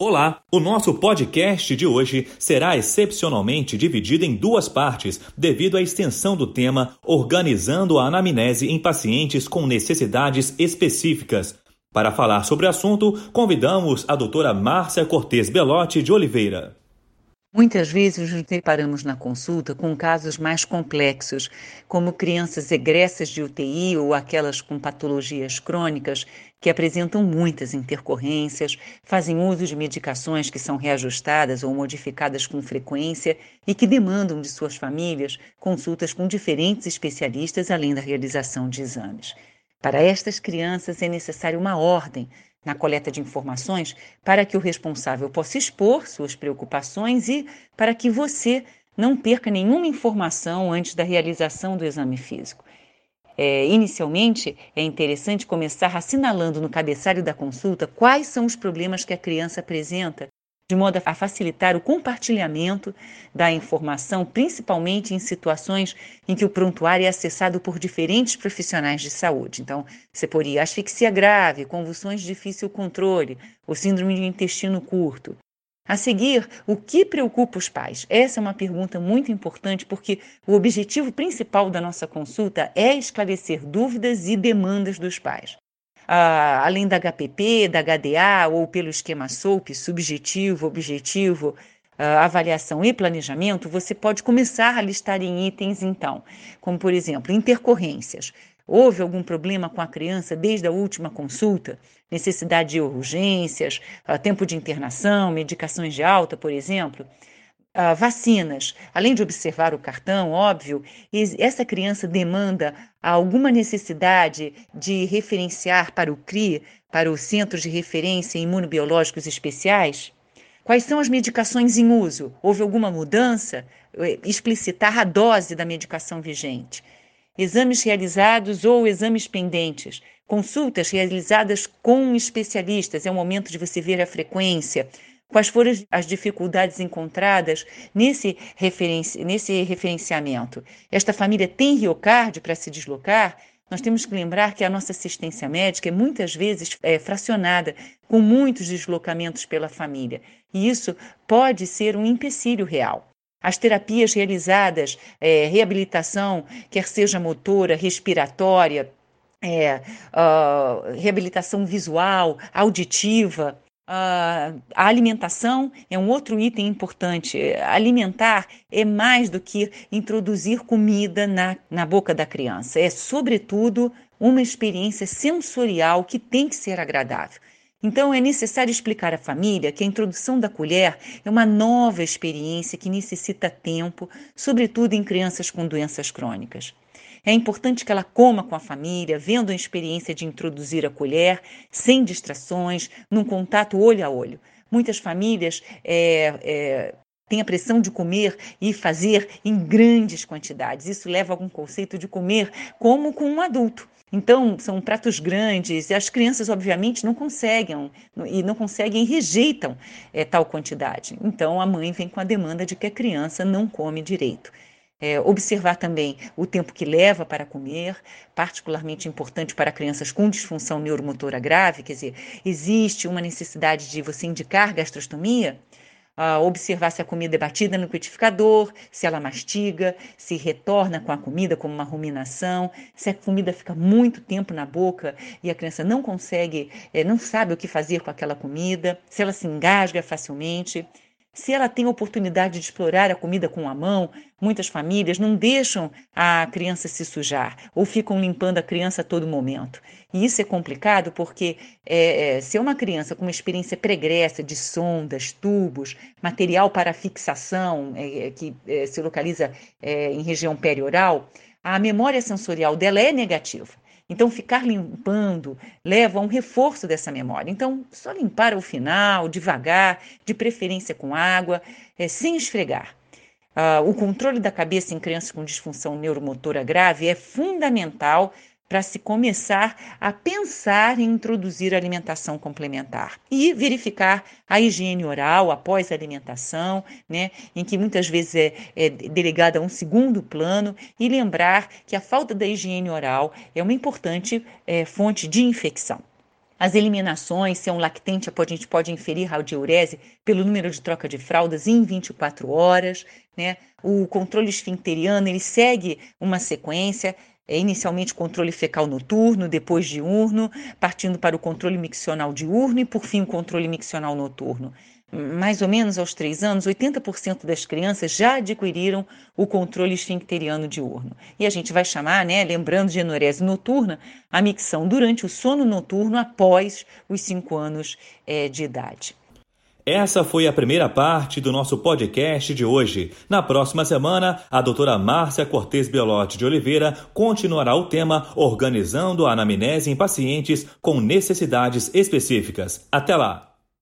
Olá! O nosso podcast de hoje será excepcionalmente dividido em duas partes, devido à extensão do tema Organizando a Anamnese em Pacientes com Necessidades Específicas. Para falar sobre o assunto, convidamos a doutora Márcia Cortes Belotti de Oliveira. Muitas vezes nos deparamos na consulta com casos mais complexos, como crianças egressas de UTI ou aquelas com patologias crônicas que apresentam muitas intercorrências, fazem uso de medicações que são reajustadas ou modificadas com frequência e que demandam de suas famílias consultas com diferentes especialistas além da realização de exames. Para estas crianças é necessária uma ordem na coleta de informações para que o responsável possa expor suas preocupações e para que você não perca nenhuma informação antes da realização do exame físico. É, inicialmente, é interessante começar assinalando no cabeçalho da consulta quais são os problemas que a criança apresenta de modo a facilitar o compartilhamento da informação, principalmente em situações em que o prontuário é acessado por diferentes profissionais de saúde. Então, você poria asfixia grave, convulsões de difícil controle, o síndrome de intestino curto. A seguir, o que preocupa os pais? Essa é uma pergunta muito importante porque o objetivo principal da nossa consulta é esclarecer dúvidas e demandas dos pais ah, além da HPP, da HDA ou pelo esquema SOAP, subjetivo, objetivo, ah, avaliação e planejamento, você pode começar a listar em itens então, como por exemplo, intercorrências. Houve algum problema com a criança desde a última consulta? Necessidade de urgências, ah, tempo de internação, medicações de alta, por exemplo? Uh, vacinas, além de observar o cartão, óbvio, essa criança demanda alguma necessidade de referenciar para o CRI, para o Centro de Referência Imunobiológicos Especiais? Quais são as medicações em uso? Houve alguma mudança? Eh, explicitar a dose da medicação vigente. Exames realizados ou exames pendentes. Consultas realizadas com especialistas. É o momento de você ver a frequência, Quais foram as dificuldades encontradas nesse, referenci nesse referenciamento? Esta família tem riocárdio para se deslocar? Nós temos que lembrar que a nossa assistência médica é muitas vezes é, fracionada, com muitos deslocamentos pela família, e isso pode ser um empecilho real. As terapias realizadas, é, reabilitação, quer seja motora, respiratória, é, uh, reabilitação visual, auditiva, Uh, a alimentação é um outro item importante. Alimentar é mais do que introduzir comida na, na boca da criança. É, sobretudo, uma experiência sensorial que tem que ser agradável. Então, é necessário explicar à família que a introdução da colher é uma nova experiência que necessita tempo, sobretudo em crianças com doenças crônicas. É importante que ela coma com a família, vendo a experiência de introduzir a colher, sem distrações, num contato olho a olho. Muitas famílias é, é, têm a pressão de comer e fazer em grandes quantidades. Isso leva a algum conceito de comer como com um adulto. Então, são pratos grandes e as crianças, obviamente, não conseguem e não conseguem rejeitam é, tal quantidade. Então, a mãe vem com a demanda de que a criança não come direito. É, observar também o tempo que leva para comer, particularmente importante para crianças com disfunção neuromotora grave, quer dizer, existe uma necessidade de você indicar gastrostomia, uh, observar se a comida é batida no liquidificador, se ela mastiga, se retorna com a comida como uma ruminação, se a comida fica muito tempo na boca e a criança não consegue, é, não sabe o que fazer com aquela comida, se ela se engasga facilmente. Se ela tem oportunidade de explorar a comida com a mão, muitas famílias não deixam a criança se sujar ou ficam limpando a criança a todo momento. E isso é complicado porque é, é se é uma criança com uma experiência pregressa de sondas, tubos, material para fixação é, é que é, se localiza é, em região perioral, a memória sensorial dela é negativa. Então, ficar limpando leva a um reforço dessa memória. Então, só limpar ao final, devagar, de preferência com água, é, sem esfregar. Uh, o controle da cabeça em crianças com disfunção neuromotora grave é fundamental para se começar a pensar em introduzir alimentação complementar e verificar a higiene oral após a alimentação, né, em que muitas vezes é, é delegada a um segundo plano, e lembrar que a falta da higiene oral é uma importante é, fonte de infecção. As eliminações, se é um lactente, a gente pode inferir radiurese pelo número de troca de fraldas em 24 horas. Né? O controle esfincteriano ele segue uma sequência, é inicialmente controle fecal noturno, depois diurno, partindo para o controle miccional diurno e, por fim, o controle miccional noturno mais ou menos aos três anos, 80% das crianças já adquiriram o controle esfincteriano diurno. E a gente vai chamar, né, lembrando de enurese noturna, a micção durante o sono noturno após os cinco anos é, de idade. Essa foi a primeira parte do nosso podcast de hoje. Na próxima semana, a doutora Márcia Cortes Belotti de Oliveira continuará o tema Organizando a Anamnese em Pacientes com Necessidades Específicas. Até lá!